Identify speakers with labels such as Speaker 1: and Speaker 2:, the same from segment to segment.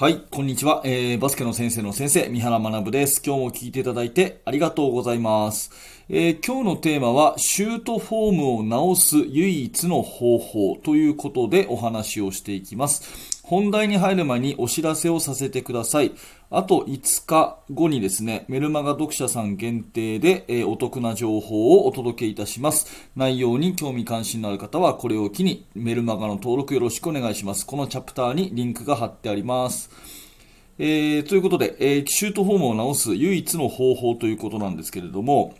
Speaker 1: はい、こんにちは、えー。バスケの先生の先生、三原学です。今日も聞いていただいてありがとうございます。えー、今日のテーマは、シュートフォームを直す唯一の方法ということでお話をしていきます。本題に入る前にお知らせをさせてください。あと5日後にですね、メルマガ読者さん限定で、えー、お得な情報をお届けいたします。内容に興味関心のある方はこれを機にメルマガの登録よろしくお願いします。このチャプターにリンクが貼ってあります。えー、ということで、えー、シュートフォームを直す唯一の方法ということなんですけれども、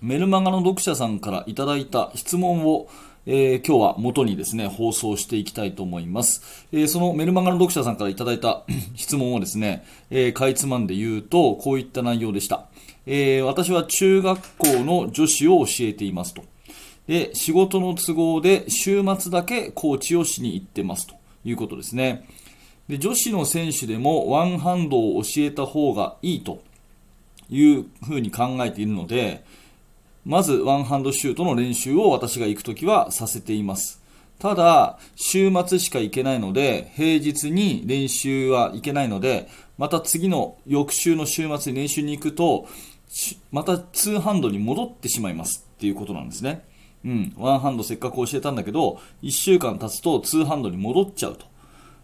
Speaker 1: メルマガの読者さんからいただいた質問をえー、今日は元にですね、放送していきたいと思います。えー、そのメルマガの読者さんからいただいた 質問をですね、えー、かいつまんで言うと、こういった内容でした。え私は中学校の女子を教えていますと。で、仕事の都合で週末だけコーチをしに行ってますということですね。で、女子の選手でもワンハンドを教えた方がいいというふうに考えているので、まずワンハンドシュートの練習を私が行くときはさせています。ただ、週末しか行けないので、平日に練習は行けないので、また次の翌週の週末に練習に行くと、またツーハンドに戻ってしまいますっていうことなんですね。うん、ワンハンドせっかく教えたんだけど、1週間経つとツーハンドに戻っちゃうと。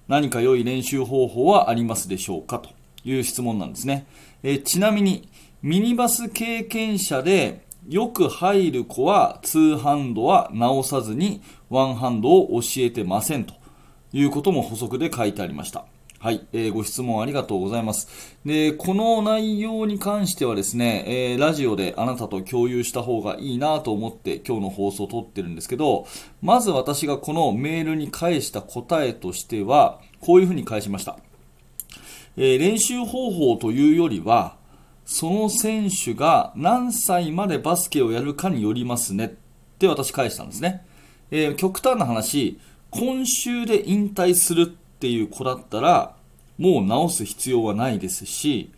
Speaker 1: 何か良い練習方法はありますでしょうか？という質問なんですね。えちなみに、ミニバス経験者でよく入る子はツーハンドは直さずにワンハンドを教えてませんということも補足で書いてありました。はい、えー、ご質問ありがとうございます。で、この内容に関してはですね、えー、ラジオであなたと共有した方がいいなと思って今日の放送を撮ってるんですけど、まず私がこのメールに返した答えとしては、こういうふうに返しました。えー、練習方法というよりは、その選手が何歳までバスケをやるかによりますねって私返したんですね。えー、極端な話、今週で引退するっていう子だったら、もう直す必要はないですし、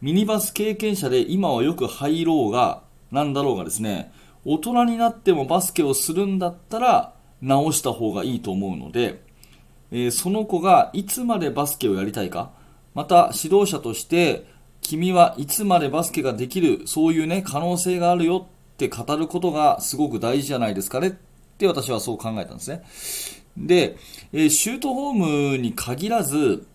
Speaker 1: ミニバス経験者で今はよく入ろうが、なんだろうがですね、大人になってもバスケをするんだったら、直した方がいいと思うので、えー、その子がいつまでバスケをやりたいか、また指導者として君はいつまでバスケができる、そういうね、可能性があるよって語ることがすごく大事じゃないですかねって私はそう考えたんですね。で、え、シュートフォームに限らず、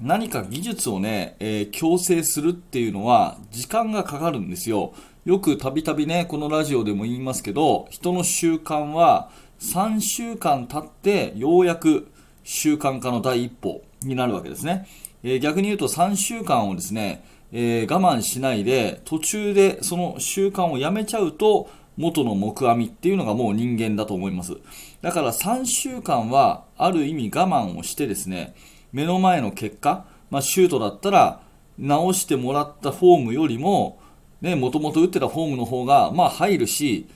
Speaker 1: 何か技術をね、えー、強制するっていうのは時間がかかるんですよ。よくたびたびね、このラジオでも言いますけど、人の習慣は3週間経ってようやく習慣化の第一歩になるわけですね。えー、逆に言うと3週間をですね、えー、我慢しないで途中でその習慣をやめちゃうと元の木阿弥っていうのがもう人間だと思いますだから3週間はある意味我慢をしてですね目の前の結果、まあ、シュートだったら直してもらったフォームよりも、もともと打ってたフォームの方が、まあ入るし、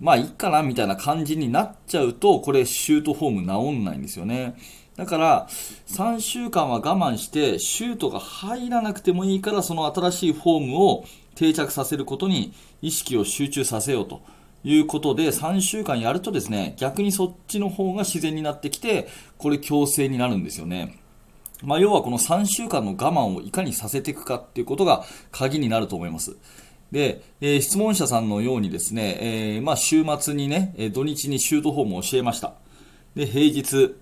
Speaker 1: まあいいかなみたいな感じになっちゃうと、これシュートフォーム治んないんですよね。だから、3週間は我慢して、シュートが入らなくてもいいから、その新しいフォームを定着させることに意識を集中させようということで、3週間やるとですね、逆にそっちの方が自然になってきて、これ強制になるんですよね。まあ、要はこの3週間の我慢をいかにさせていくかっていうことが鍵になると思います。で、えー、質問者さんのようにですね、えー、まあ、週末にね、土日にシュートフォームを教えました。で、平日、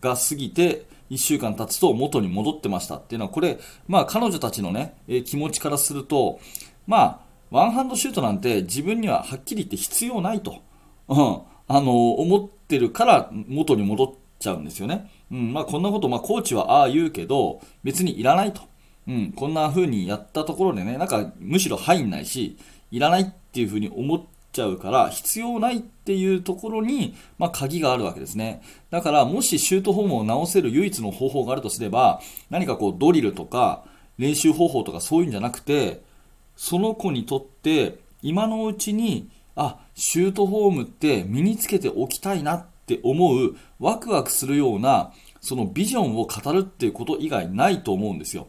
Speaker 1: が過ぎて、1週間経つと元に戻ってましたっていうのは、これ、まあ彼女たちのね、え気持ちからすると、まあ、ワンハンドシュートなんて自分にははっきり言って必要ないと、うん、あの、思ってるから元に戻っちゃうんですよね。うん、まあこんなこと、まあコーチはああ言うけど、別にいらないと。うん、こんな風にやったところでね、なんかむしろ入んないし、いらないっていう風に思っちゃうから必要ないっていうところに、まあ、鍵があるわけですね。だからもしシュートフォームを直せる唯一の方法があるとすれば何かこうドリルとか練習方法とかそういうんじゃなくてその子にとって今のうちにあシュートフォームって身につけておきたいなって思うワクワクするようなそのビジョンを語るっていうこと以外ないと思うんですよ。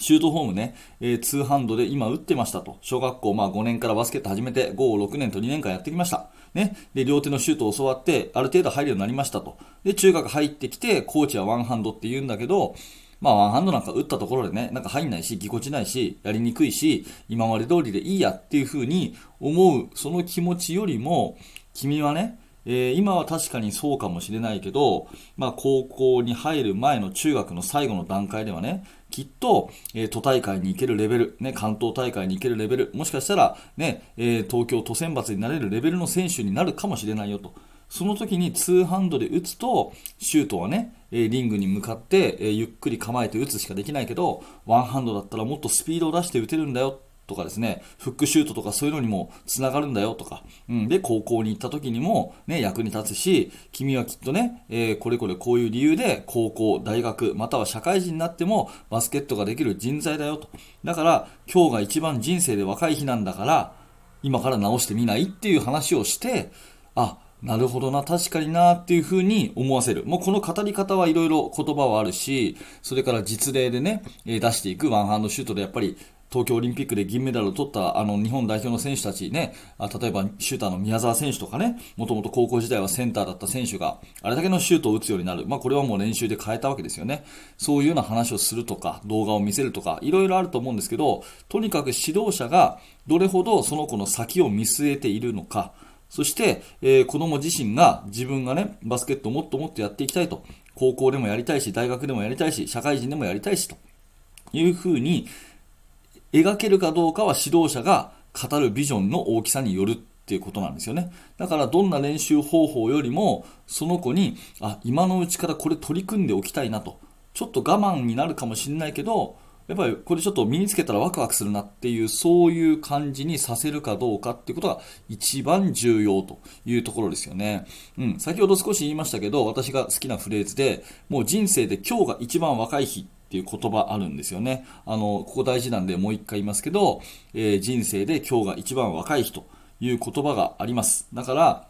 Speaker 1: シュートフォームね、えー、ツーハンドで今打ってましたと。小学校まあ5年からバスケット始めて5、6年と2年間やってきました。ね。で、両手のシュートを教わって、ある程度入るようになりましたと。で、中学入ってきて、コーチはワンハンドって言うんだけど、まあ、ワンハンドなんか打ったところでね、なんか入んないし、ぎこちないし、やりにくいし、今まで通りでいいやっていう風に思う、その気持ちよりも、君はね、えー、今は確かにそうかもしれないけど、まあ、高校に入る前の中学の最後の段階ではね、きっと、えー、都大会に行けるレベル、ね、関東大会に行けるレベル、もしかしたら、ね、えー、東京都選抜になれるレベルの選手になるかもしれないよと。その時にツーハンドで打つと、シュートはね、リングに向かって、ゆっくり構えて打つしかできないけど、ワンハンドだったらもっとスピードを出して打てるんだよとかですね、フックシュートとかそういうのにもつながるんだよとか、うん、で、高校に行った時にもね、役に立つし、君はきっとね、えー、これこれこういう理由で高校、大学、または社会人になってもバスケットができる人材だよと。だから、今日が一番人生で若い日なんだから、今から直してみないっていう話をして、あ、なるほどな、確かになっていうふうに思わせる。もうこの語り方はいろいろ言葉はあるし、それから実例でね、出していくワンハンドシュートでやっぱり東京オリンピックで銀メダルを取ったあの日本代表の選手たちね、あ例えばシューターの宮沢選手とかね、もともと高校時代はセンターだった選手があれだけのシュートを打つようになる。まあこれはもう練習で変えたわけですよね。そういうような話をするとか、動画を見せるとか、いろいろあると思うんですけど、とにかく指導者がどれほどその子の先を見据えているのか、そして、えー、子供自身が自分がね、バスケットをもっともっとやっていきたいと。高校でもやりたいし、大学でもやりたいし、社会人でもやりたいし、というふうに描けるかどうかは指導者が語るビジョンの大きさによるっていうことなんですよね。だからどんな練習方法よりも、その子に、あ、今のうちからこれ取り組んでおきたいなと。ちょっと我慢になるかもしれないけど、やっぱりこれちょっと身につけたらワクワクするなっていう、そういう感じにさせるかどうかっていうことが一番重要というところですよね。うん。先ほど少し言いましたけど、私が好きなフレーズで、もう人生で今日が一番若い日っていう言葉あるんですよね。あの、ここ大事なんでもう一回言いますけど、えー、人生で今日が一番若い日という言葉があります。だから、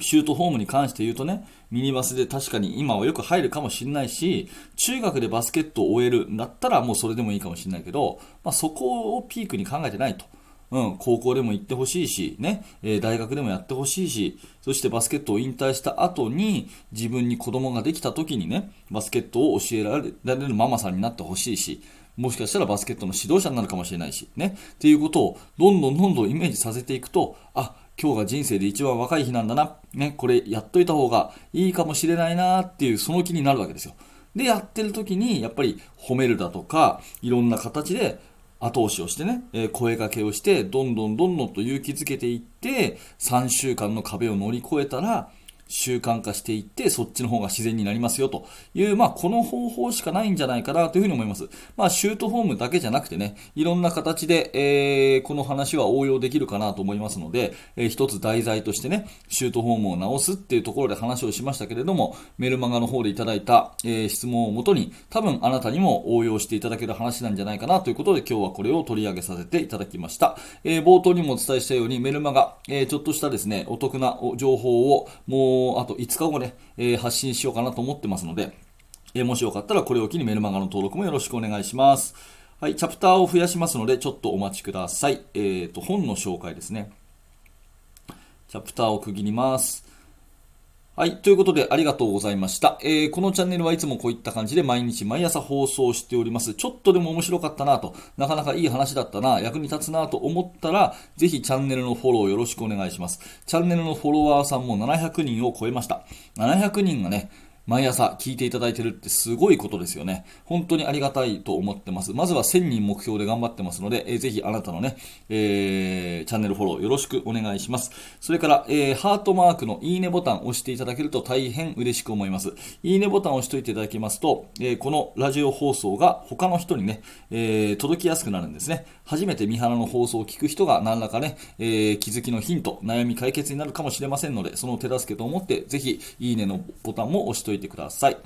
Speaker 1: シュートホームに関して言うとね、ミニバスで確かに今はよく入るかもしれないし、中学でバスケットを終えるんだったらもうそれでもいいかもしれないけど、まあ、そこをピークに考えてないと。うん、高校でも行ってほしいし、ね、えー、大学でもやってほしいし、そしてバスケットを引退した後に、自分に子供ができた時にね、バスケットを教えられるママさんになってほしいし、もしかしたらバスケットの指導者になるかもしれないし、ね、っていうことをどんどんどんどんイメージさせていくと、あ、今日が人生で一番若い日なんだな、ね、これやっといた方がいいかもしれないなっていうその気になるわけですよ。で、やってる時にやっぱり褒めるだとか、いろんな形で後押しをしてね、え、声掛けをして、どんどんどんどんと勇気づけていって、3週間の壁を乗り越えたら、習慣化していって、そっちの方が自然になりますよという、まあ、この方法しかないんじゃないかなというふうに思います。まあ、シュートフォームだけじゃなくてね、いろんな形で、えー、この話は応用できるかなと思いますので、えー、一つ題材としてね、シュートフォームを直すっていうところで話をしましたけれども、メルマガの方でいただいた、えー、質問をもとに、多分あなたにも応用していただける話なんじゃないかなということで、今日はこれを取り上げさせていただきました。えー、冒頭にもお伝えしたように、メルマガ、えー、ちょっとしたですね、お得な情報を、もうあと5日後ね、え、発信しようかなと思ってますので、え、もしよかったらこれを機にメルマガの登録もよろしくお願いします。はい、チャプターを増やしますので、ちょっとお待ちください。えっ、ー、と、本の紹介ですね。チャプターを区切ります。はい。ということで、ありがとうございました。えー、このチャンネルはいつもこういった感じで毎日毎朝放送しております。ちょっとでも面白かったなと、なかなかいい話だったな、役に立つなと思ったら、ぜひチャンネルのフォローよろしくお願いします。チャンネルのフォロワーさんも700人を超えました。700人がね、毎朝聞いていただいてるってすごいことですよね。本当にありがたいと思ってます。まずは1000人目標で頑張ってますので、えー、ぜひあなたのね、えー、チャンネルフォローよろしくお願いします。それから、えー、ハートマークのいいねボタンを押していただけると大変嬉しく思います。いいねボタンを押しておいていただきますと、えー、このラジオ放送が他の人にね、えー、届きやすくなるんですね。初めて三原の放送を聞く人が何らかね、えー、気づきのヒント、悩み解決になるかもしれませんので、その手助けと思って、ぜひ、いいねのボタンも押しておいてください。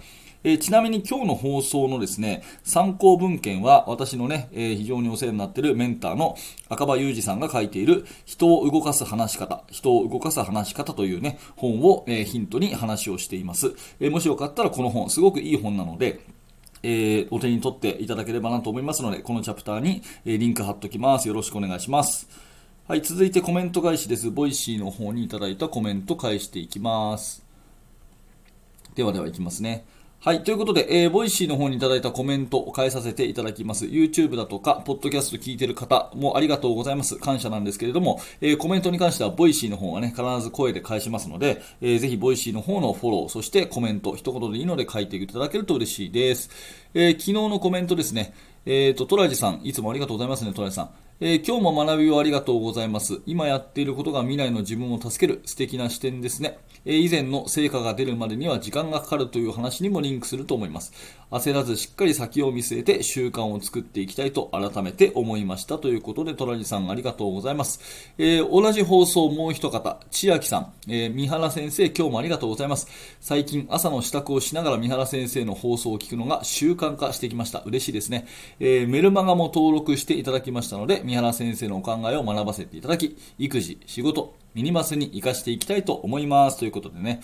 Speaker 1: えー、ちなみに今日の放送のですね、参考文献は私のね、えー、非常にお世話になっているメンターの赤羽裕二さんが書いている人を動かす話し方、人を動かす話し方というね、本を、えー、ヒントに話をしています。えもしよかったらこの本、すごくいい本なので、えお手に取っていただければなと思いますので、このチャプターに、えリンク貼っときます。よろしくお願いします。はい、続いてコメント返しです。ボイシーの方にいただいたコメント返していきます。ではではいきますね。はい。ということで、えー、ボイシーの方にいただいたコメントを返させていただきます。YouTube だとか、ポッドキャスト聞いてる方もありがとうございます。感謝なんですけれども、えー、コメントに関しては、ボイシーの方はね、必ず声で返しますので、えー、ぜひ、ボイシーの方のフォロー、そしてコメント、一言でいいので書いていただけると嬉しいです。えー、昨日のコメントですね、えっ、ー、と、トラジさん、いつもありがとうございますね、トラジさん。えー、今日も学びをありがとうございます。今やっていることが未来の自分を助ける素敵な視点ですね。え以前の成果が出るまでには時間がかかるという話にもリンクすると思います。焦らずしっかり先を見据えて習慣を作っていきたいと改めて思いましたということで、トラジさんありがとうございます。えー、同じ放送もう一方、千秋さん、え、三原先生今日もありがとうございます。最近朝の支度をしながら三原先生の放送を聞くのが習慣化してきました。嬉しいですね。え、メルマガも登録していただきましたので、三原先生のお考えを学ばせていただき、育児、仕事、ミニマスに活かしていきたいと思います。ということでね、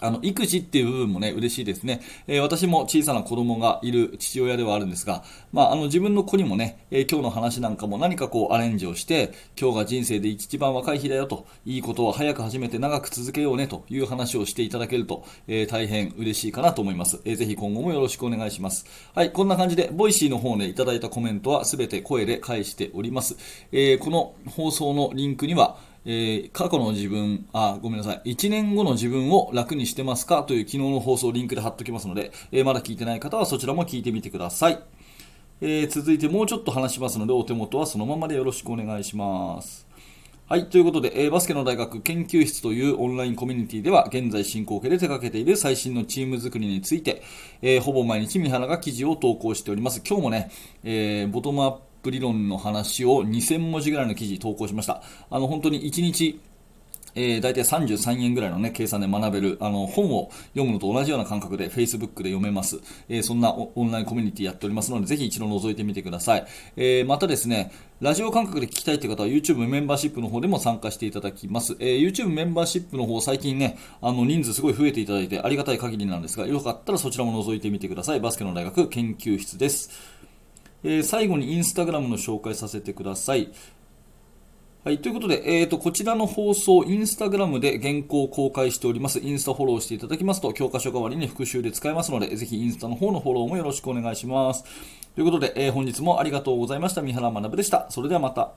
Speaker 1: あの、育児っていう部分もね、嬉しいですね。えー、私も小さな子供がいる父親ではあるんですが、まあ、あの、自分の子にもね、えー、今日の話なんかも何かこうアレンジをして、今日が人生で一番若い日だよと、いいことを早く始めて長く続けようねという話をしていただけると、えー、大変嬉しいかなと思います。えー、ぜひ今後もよろしくお願いします。はい、こんな感じで、ボイシーの方でいただいたコメントはすべて声で返しております。え、この放送のリンクには、えー、過去の自分、あ、ごめんなさい。1年後の自分を楽にしてますか？という昨日の放送をリンクで貼っときますので、えー、まだ聞いてない方はそちらも聞いてみてください。えー、続いてもうちょっと話しますので、お手元はそのままでよろしくお願いします。はい。ということで、えー、バスケの大学研究室というオンラインコミュニティでは、現在進行形で手掛けている最新のチーム作りについて、えー、ほぼ毎日三原が記事を投稿しております。今日もね、えー、ボトムアッププ理論の話を2000文字ぐらいの記事投稿しました。あの、本当に1日、えー、大体33円ぐらいのね、計算で学べる、あの、本を読むのと同じような感覚で Facebook で読めます。えー、そんなオンラインコミュニティやっておりますので、ぜひ一度覗いてみてください。えー、またですね、ラジオ感覚で聞きたいという方は YouTube メンバーシップの方でも参加していただきます。え、YouTube メンバーシップの方、最近ね、あの、人数すごい増えていただいてありがたい限りなんですが、よかったらそちらも覗いてみてください。バスケの大学研究室です。えー、最後にインスタグラムの紹介させてください。はい。ということで、えっ、ー、と、こちらの放送、インスタグラムで原稿を公開しております。インスタフォローしていただきますと、教科書代わりに復習で使えますので、ぜひインスタの方のフォローもよろしくお願いします。ということで、えー、本日もありがとうございました。三原学でした。それではまた。